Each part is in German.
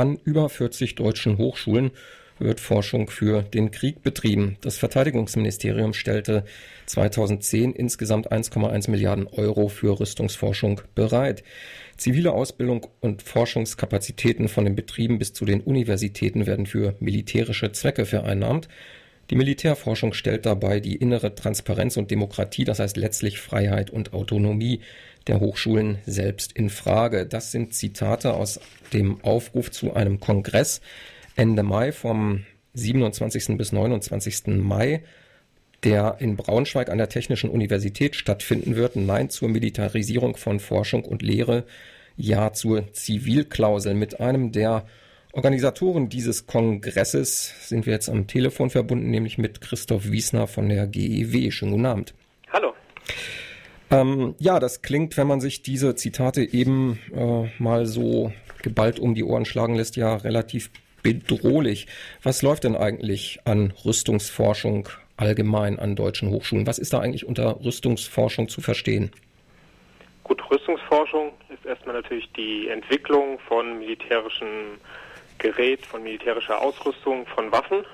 an über 40 deutschen Hochschulen wird Forschung für den Krieg betrieben. Das Verteidigungsministerium stellte 2010 insgesamt 1,1 Milliarden Euro für Rüstungsforschung bereit. Zivile Ausbildung und Forschungskapazitäten von den Betrieben bis zu den Universitäten werden für militärische Zwecke vereinnahmt. Die Militärforschung stellt dabei die innere Transparenz und Demokratie, das heißt letztlich Freiheit und Autonomie der Hochschulen selbst in Frage. Das sind Zitate aus dem Aufruf zu einem Kongress Ende Mai vom 27. bis 29. Mai, der in Braunschweig an der Technischen Universität stattfinden wird. Nein zur Militarisierung von Forschung und Lehre, Ja zur Zivilklausel. Mit einem der Organisatoren dieses Kongresses sind wir jetzt am Telefon verbunden, nämlich mit Christoph Wiesner von der GEW. Schönen guten Abend. Hallo. Ähm, ja, das klingt, wenn man sich diese Zitate eben äh, mal so geballt um die Ohren schlagen lässt, ja relativ bedrohlich. Was läuft denn eigentlich an Rüstungsforschung allgemein an deutschen Hochschulen? Was ist da eigentlich unter Rüstungsforschung zu verstehen? Gut, Rüstungsforschung ist erstmal natürlich die Entwicklung von militärischem Gerät, von militärischer Ausrüstung, von Waffen.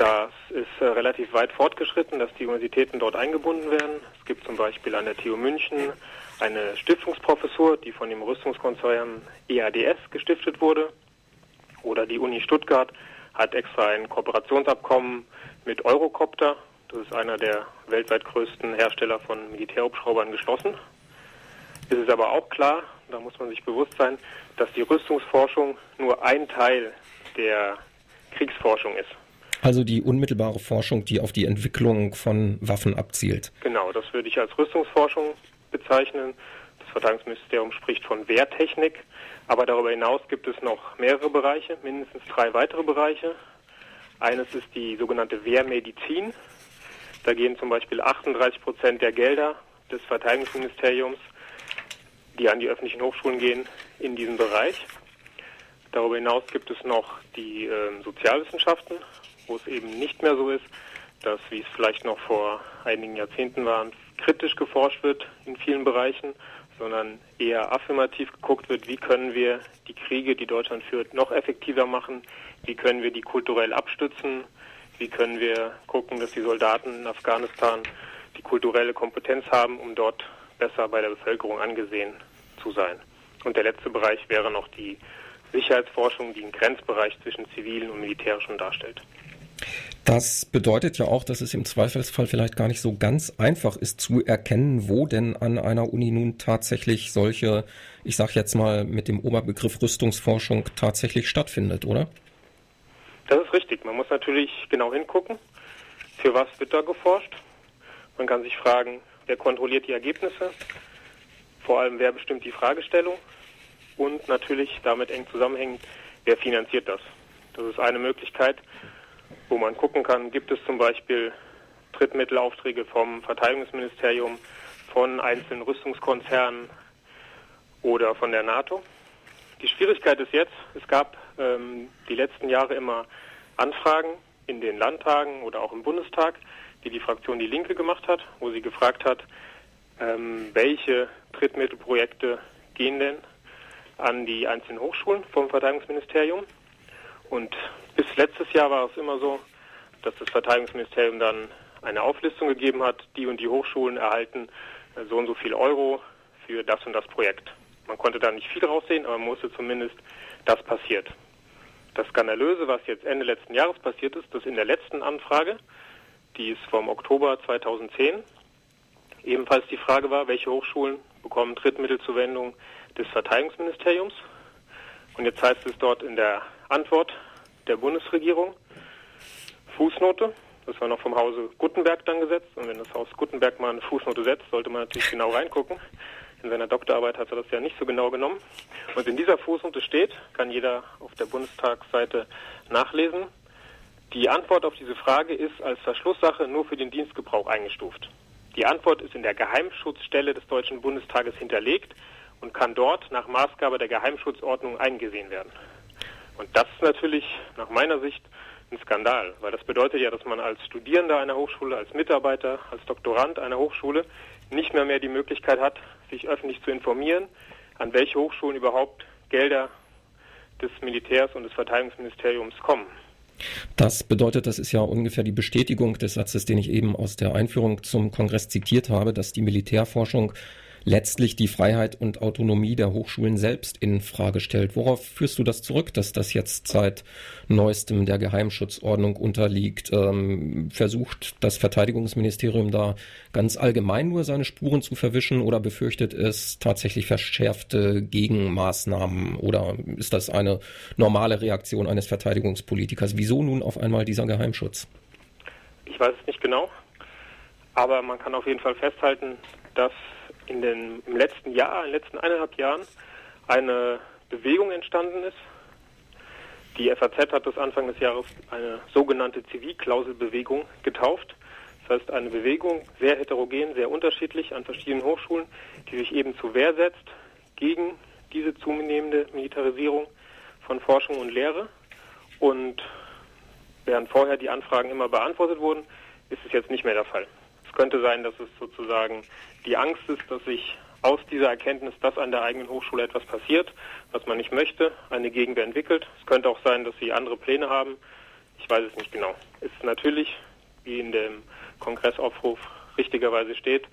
Das ist äh, relativ weit fortgeschritten, dass die Universitäten dort eingebunden werden. Es gibt zum Beispiel an der TU München eine Stiftungsprofessur, die von dem Rüstungskonzern EADS gestiftet wurde. Oder die Uni Stuttgart hat extra ein Kooperationsabkommen mit Eurocopter, das ist einer der weltweit größten Hersteller von Militärhubschraubern, geschlossen. Es ist aber auch klar, da muss man sich bewusst sein, dass die Rüstungsforschung nur ein Teil der Kriegsforschung ist. Also die unmittelbare Forschung, die auf die Entwicklung von Waffen abzielt. Genau, das würde ich als Rüstungsforschung bezeichnen. Das Verteidigungsministerium spricht von Wehrtechnik. Aber darüber hinaus gibt es noch mehrere Bereiche, mindestens drei weitere Bereiche. Eines ist die sogenannte Wehrmedizin. Da gehen zum Beispiel 38 Prozent der Gelder des Verteidigungsministeriums, die an die öffentlichen Hochschulen gehen, in diesen Bereich. Darüber hinaus gibt es noch die äh, Sozialwissenschaften, wo es eben nicht mehr so ist, dass, wie es vielleicht noch vor einigen Jahrzehnten war, kritisch geforscht wird in vielen Bereichen, sondern eher affirmativ geguckt wird, wie können wir die Kriege, die Deutschland führt, noch effektiver machen, wie können wir die kulturell abstützen, wie können wir gucken, dass die Soldaten in Afghanistan die kulturelle Kompetenz haben, um dort besser bei der Bevölkerung angesehen zu sein. Und der letzte Bereich wäre noch die Sicherheitsforschung, die einen Grenzbereich zwischen zivilen und militärischen darstellt. Das bedeutet ja auch, dass es im Zweifelsfall vielleicht gar nicht so ganz einfach ist zu erkennen, wo denn an einer Uni nun tatsächlich solche, ich sage jetzt mal mit dem Oberbegriff Rüstungsforschung tatsächlich stattfindet, oder? Das ist richtig. Man muss natürlich genau hingucken, für was wird da geforscht. Man kann sich fragen, wer kontrolliert die Ergebnisse, vor allem wer bestimmt die Fragestellung und natürlich damit eng zusammenhängend, wer finanziert das. Das ist eine Möglichkeit wo man gucken kann, gibt es zum Beispiel Drittmittelaufträge vom Verteidigungsministerium, von einzelnen Rüstungskonzernen oder von der NATO. Die Schwierigkeit ist jetzt, es gab ähm, die letzten Jahre immer Anfragen in den Landtagen oder auch im Bundestag, die die Fraktion Die Linke gemacht hat, wo sie gefragt hat, ähm, welche Drittmittelprojekte gehen denn an die einzelnen Hochschulen vom Verteidigungsministerium. Und bis letztes Jahr war es immer so, dass das Verteidigungsministerium dann eine Auflistung gegeben hat, die und die Hochschulen erhalten äh, so und so viel Euro für das und das Projekt. Man konnte da nicht viel raussehen, aber man musste zumindest, das passiert. Das Skandalöse, was jetzt Ende letzten Jahres passiert ist, dass in der letzten Anfrage, die ist vom Oktober 2010, ebenfalls die Frage war, welche Hochschulen bekommen Drittmittelzuwendung des Verteidigungsministeriums. Und jetzt heißt es dort in der Antwort der Bundesregierung, Fußnote, das war noch vom Hause Gutenberg dann gesetzt. Und wenn das Haus Gutenberg mal eine Fußnote setzt, sollte man natürlich genau reingucken. In seiner Doktorarbeit hat er das ja nicht so genau genommen. Und in dieser Fußnote steht, kann jeder auf der Bundestagsseite nachlesen, die Antwort auf diese Frage ist als Verschlusssache nur für den Dienstgebrauch eingestuft. Die Antwort ist in der Geheimschutzstelle des Deutschen Bundestages hinterlegt und kann dort nach Maßgabe der Geheimschutzordnung eingesehen werden. Und das ist natürlich nach meiner Sicht ein Skandal, weil das bedeutet ja, dass man als Studierender einer Hochschule, als Mitarbeiter, als Doktorand einer Hochschule nicht mehr mehr die Möglichkeit hat, sich öffentlich zu informieren, an welche Hochschulen überhaupt Gelder des Militärs und des Verteidigungsministeriums kommen. Das bedeutet, das ist ja ungefähr die Bestätigung des Satzes, den ich eben aus der Einführung zum Kongress zitiert habe, dass die Militärforschung letztlich die Freiheit und Autonomie der Hochschulen selbst in Frage stellt. Worauf führst du das zurück, dass das jetzt seit neuestem der Geheimschutzordnung unterliegt? Ähm, versucht das Verteidigungsministerium da ganz allgemein nur seine Spuren zu verwischen oder befürchtet es tatsächlich verschärfte Gegenmaßnahmen oder ist das eine normale Reaktion eines Verteidigungspolitikers? Wieso nun auf einmal dieser Geheimschutz? Ich weiß es nicht genau, aber man kann auf jeden Fall festhalten, dass in den, im letzten Jahr, in den letzten eineinhalb Jahren eine Bewegung entstanden ist. Die FAZ hat das Anfang des Jahres eine sogenannte Zivilklauselbewegung getauft. Das heißt eine Bewegung, sehr heterogen, sehr unterschiedlich an verschiedenen Hochschulen, die sich eben zur Wehr setzt gegen diese zunehmende Militarisierung von Forschung und Lehre. Und während vorher die Anfragen immer beantwortet wurden, ist es jetzt nicht mehr der Fall. Es könnte sein, dass es sozusagen die Angst ist, dass sich aus dieser Erkenntnis, dass an der eigenen Hochschule etwas passiert, was man nicht möchte, eine Gegenwehr entwickelt. Es könnte auch sein, dass sie andere Pläne haben. Ich weiß es nicht genau. Es ist natürlich, wie in dem Kongressaufruf richtigerweise steht,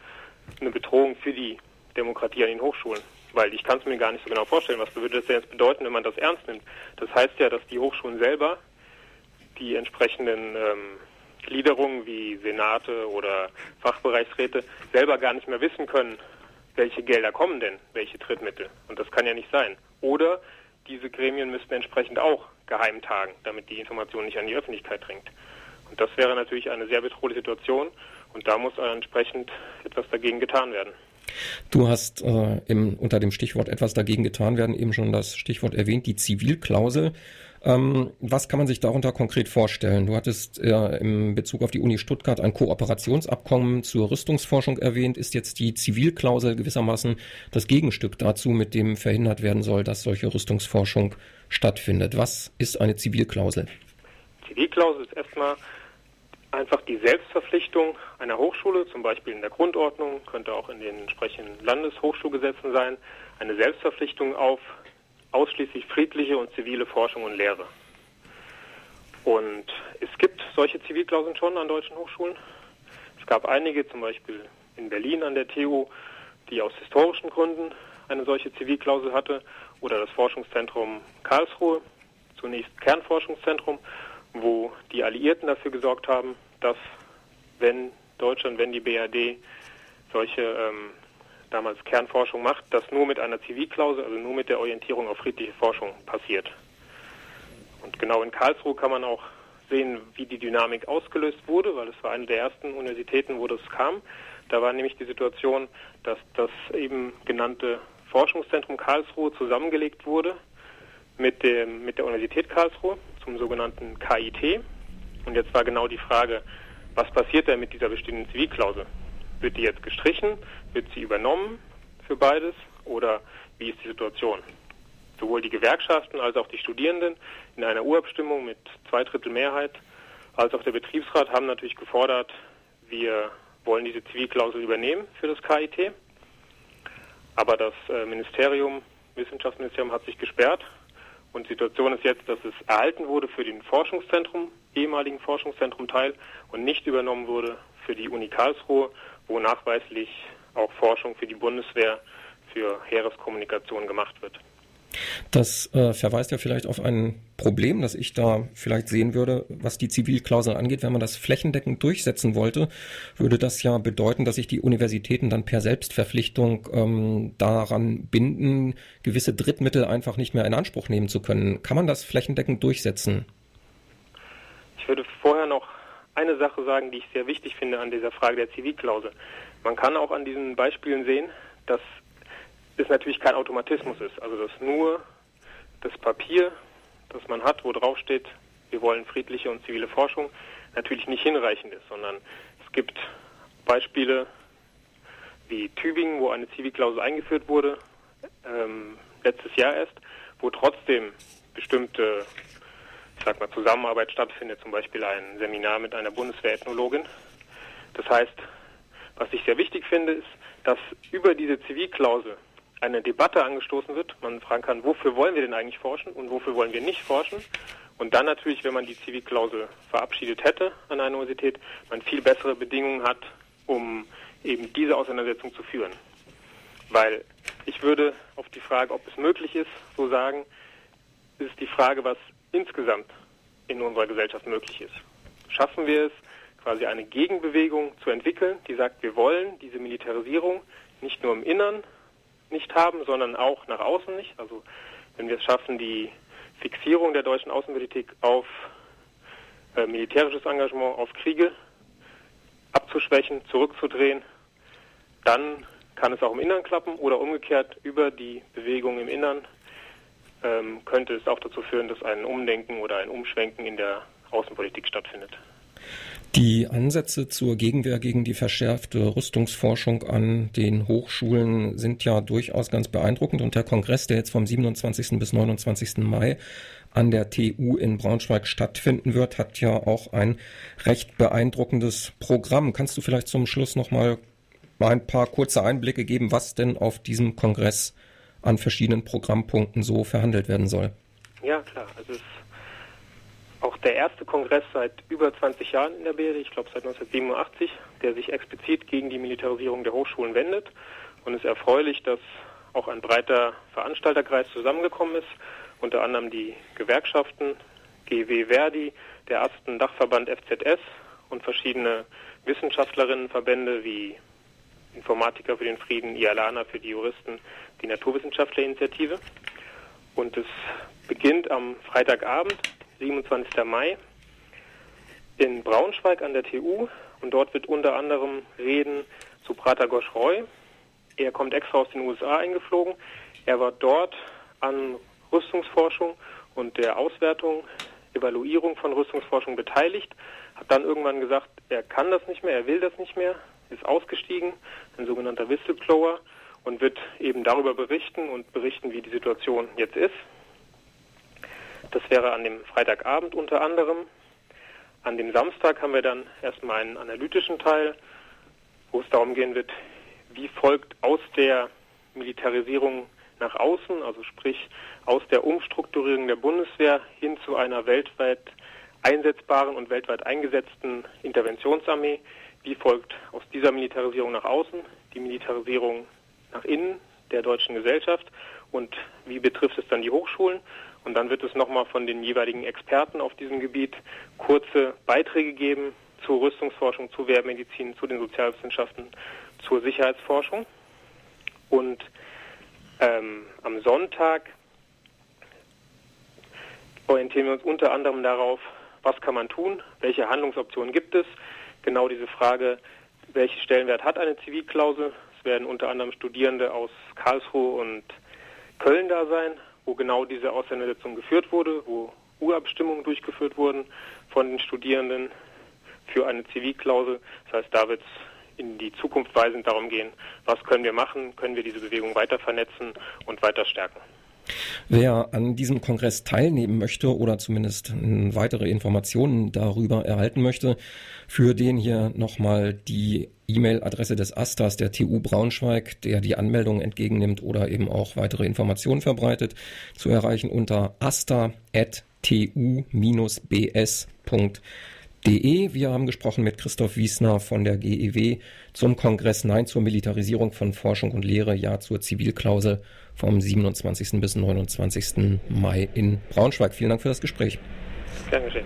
eine Bedrohung für die Demokratie an den Hochschulen. Weil ich kann es mir gar nicht so genau vorstellen, was würde das denn jetzt bedeuten, wenn man das ernst nimmt. Das heißt ja, dass die Hochschulen selber die entsprechenden ähm, Gliederungen wie Senate oder Fachbereichsräte selber gar nicht mehr wissen können, welche Gelder kommen denn, welche Trittmittel. Und das kann ja nicht sein. Oder diese Gremien müssten entsprechend auch geheim tagen, damit die Information nicht an die Öffentlichkeit dringt. Und das wäre natürlich eine sehr bedrohliche Situation und da muss entsprechend etwas dagegen getan werden. Du hast äh, im, unter dem Stichwort etwas dagegen getan werden eben schon das Stichwort erwähnt, die Zivilklausel. Ähm, was kann man sich darunter konkret vorstellen? Du hattest äh, im Bezug auf die Uni Stuttgart ein Kooperationsabkommen zur Rüstungsforschung erwähnt. Ist jetzt die Zivilklausel gewissermaßen das Gegenstück dazu, mit dem verhindert werden soll, dass solche Rüstungsforschung stattfindet? Was ist eine Zivilklausel? Zivilklausel ist erstmal einfach die Selbstverpflichtung einer Hochschule, zum Beispiel in der Grundordnung, könnte auch in den entsprechenden Landeshochschulgesetzen sein, eine Selbstverpflichtung auf ausschließlich friedliche und zivile Forschung und Lehre. Und es gibt solche Zivilklauseln schon an deutschen Hochschulen. Es gab einige, zum Beispiel in Berlin an der TU, die aus historischen Gründen eine solche Zivilklausel hatte, oder das Forschungszentrum Karlsruhe, zunächst Kernforschungszentrum, wo die Alliierten dafür gesorgt haben, dass wenn Deutschland, wenn die BRD solche ähm, damals Kernforschung macht, das nur mit einer Zivilklausel, also nur mit der Orientierung auf friedliche Forschung passiert. Und genau in Karlsruhe kann man auch sehen, wie die Dynamik ausgelöst wurde, weil es war eine der ersten Universitäten, wo das kam. Da war nämlich die Situation, dass das eben genannte Forschungszentrum Karlsruhe zusammengelegt wurde mit, dem, mit der Universität Karlsruhe zum sogenannten KIT. Und jetzt war genau die Frage, was passiert denn mit dieser bestehenden Zivilklausel? Wird die jetzt gestrichen? Wird sie übernommen für beides? Oder wie ist die Situation? Sowohl die Gewerkschaften als auch die Studierenden in einer Urabstimmung mit zwei Drittel Mehrheit als auch der Betriebsrat haben natürlich gefordert, wir wollen diese Zivilklausel übernehmen für das KIT. Aber das äh, Ministerium, Wissenschaftsministerium hat sich gesperrt und die Situation ist jetzt, dass es erhalten wurde für den Forschungszentrum, ehemaligen Forschungszentrum Teil und nicht übernommen wurde für die Uni Karlsruhe wo nachweislich auch Forschung für die Bundeswehr für Heereskommunikation gemacht wird. Das äh, verweist ja vielleicht auf ein Problem, das ich da vielleicht sehen würde, was die Zivilklausel angeht. Wenn man das flächendeckend durchsetzen wollte, würde das ja bedeuten, dass sich die Universitäten dann per Selbstverpflichtung ähm, daran binden, gewisse Drittmittel einfach nicht mehr in Anspruch nehmen zu können. Kann man das flächendeckend durchsetzen? Ich würde vorher noch eine Sache sagen, die ich sehr wichtig finde an dieser Frage der Zivilklausel. Man kann auch an diesen Beispielen sehen, dass es natürlich kein Automatismus ist. Also dass nur das Papier, das man hat, wo drauf steht, wir wollen friedliche und zivile Forschung, natürlich nicht hinreichend ist, sondern es gibt Beispiele wie Tübingen, wo eine Zivilklausel eingeführt wurde, ähm, letztes Jahr erst, wo trotzdem bestimmte ich sag mal, Zusammenarbeit stattfindet, zum Beispiel ein Seminar mit einer Bundeswehrethnologin. Das heißt, was ich sehr wichtig finde, ist, dass über diese Zivilklausel eine Debatte angestoßen wird. Man fragen kann, wofür wollen wir denn eigentlich forschen und wofür wollen wir nicht forschen. Und dann natürlich, wenn man die Zivilklausel verabschiedet hätte an einer Universität, man viel bessere Bedingungen hat, um eben diese Auseinandersetzung zu führen. Weil ich würde auf die Frage, ob es möglich ist, so sagen, ist die Frage, was insgesamt in unserer Gesellschaft möglich ist. Schaffen wir es, quasi eine Gegenbewegung zu entwickeln, die sagt, wir wollen diese Militarisierung nicht nur im Innern nicht haben, sondern auch nach außen nicht. Also wenn wir es schaffen, die Fixierung der deutschen Außenpolitik auf äh, militärisches Engagement, auf Kriege abzuschwächen, zurückzudrehen, dann kann es auch im Innern klappen oder umgekehrt über die Bewegung im Innern ähm, könnte es auch dazu führen, dass ein Umdenken oder ein Umschwenken in der Außenpolitik stattfindet. Die Ansätze zur Gegenwehr gegen die verschärfte Rüstungsforschung an den Hochschulen sind ja durchaus ganz beeindruckend und der Kongress, der jetzt vom 27. bis 29. Mai an der TU in Braunschweig stattfinden wird, hat ja auch ein recht beeindruckendes Programm. Kannst du vielleicht zum Schluss noch mal ein paar kurze Einblicke geben, was denn auf diesem Kongress an verschiedenen Programmpunkten so verhandelt werden soll? Ja, klar. Also es ist auch der erste Kongress seit über 20 Jahren in der BRD, ich glaube seit 1987, der sich explizit gegen die Militarisierung der Hochschulen wendet. Und es ist erfreulich, dass auch ein breiter Veranstalterkreis zusammengekommen ist, unter anderem die Gewerkschaften, GW Verdi, der Asten Dachverband FZS und verschiedene Wissenschaftlerinnenverbände wie Informatiker für den Frieden, IALANA für die Juristen, die Naturwissenschaftlerinitiative. Und es beginnt am Freitagabend, 27. Mai, in Braunschweig an der TU. Und dort wird unter anderem reden zu Pratagosch Roy. Er kommt extra aus den USA eingeflogen. Er war dort an Rüstungsforschung und der Auswertung, Evaluierung von Rüstungsforschung beteiligt, hat dann irgendwann gesagt, er kann das nicht mehr, er will das nicht mehr, ist ausgestiegen, ein sogenannter Whistleblower und wird eben darüber berichten und berichten, wie die Situation jetzt ist. Das wäre an dem Freitagabend unter anderem. An dem Samstag haben wir dann erstmal einen analytischen Teil, wo es darum gehen wird, wie folgt aus der Militarisierung nach außen, also sprich aus der Umstrukturierung der Bundeswehr hin zu einer weltweit einsetzbaren und weltweit eingesetzten Interventionsarmee, wie folgt aus dieser Militarisierung nach außen die Militarisierung nach innen der deutschen Gesellschaft und wie betrifft es dann die Hochschulen? Und dann wird es nochmal von den jeweiligen Experten auf diesem Gebiet kurze Beiträge geben zur Rüstungsforschung, zur Wehrmedizin, zu den Sozialwissenschaften, zur Sicherheitsforschung. Und ähm, am Sonntag orientieren wir uns unter anderem darauf, was kann man tun, welche Handlungsoptionen gibt es, genau diese Frage, welchen Stellenwert hat eine Zivilklausel. Es werden unter anderem Studierende aus Karlsruhe und Köln da sein, wo genau diese Auseinandersetzung geführt wurde, wo Urabstimmungen durchgeführt wurden von den Studierenden für eine Zivilklausel. Das heißt, da wird es in die Zukunft weisend darum gehen, was können wir machen, können wir diese Bewegung weiter vernetzen und weiter stärken. Wer an diesem Kongress teilnehmen möchte oder zumindest weitere Informationen darüber erhalten möchte, für den hier nochmal die E-Mail-Adresse des Astas der TU Braunschweig, der die Anmeldung entgegennimmt oder eben auch weitere Informationen verbreitet, zu erreichen unter asta.tu-bs.de. Wir haben gesprochen mit Christoph Wiesner von der GEW zum Kongress Nein zur Militarisierung von Forschung und Lehre, Ja zur Zivilklausel vom 27. bis 29. Mai in Braunschweig. Vielen Dank für das Gespräch. Dankeschön.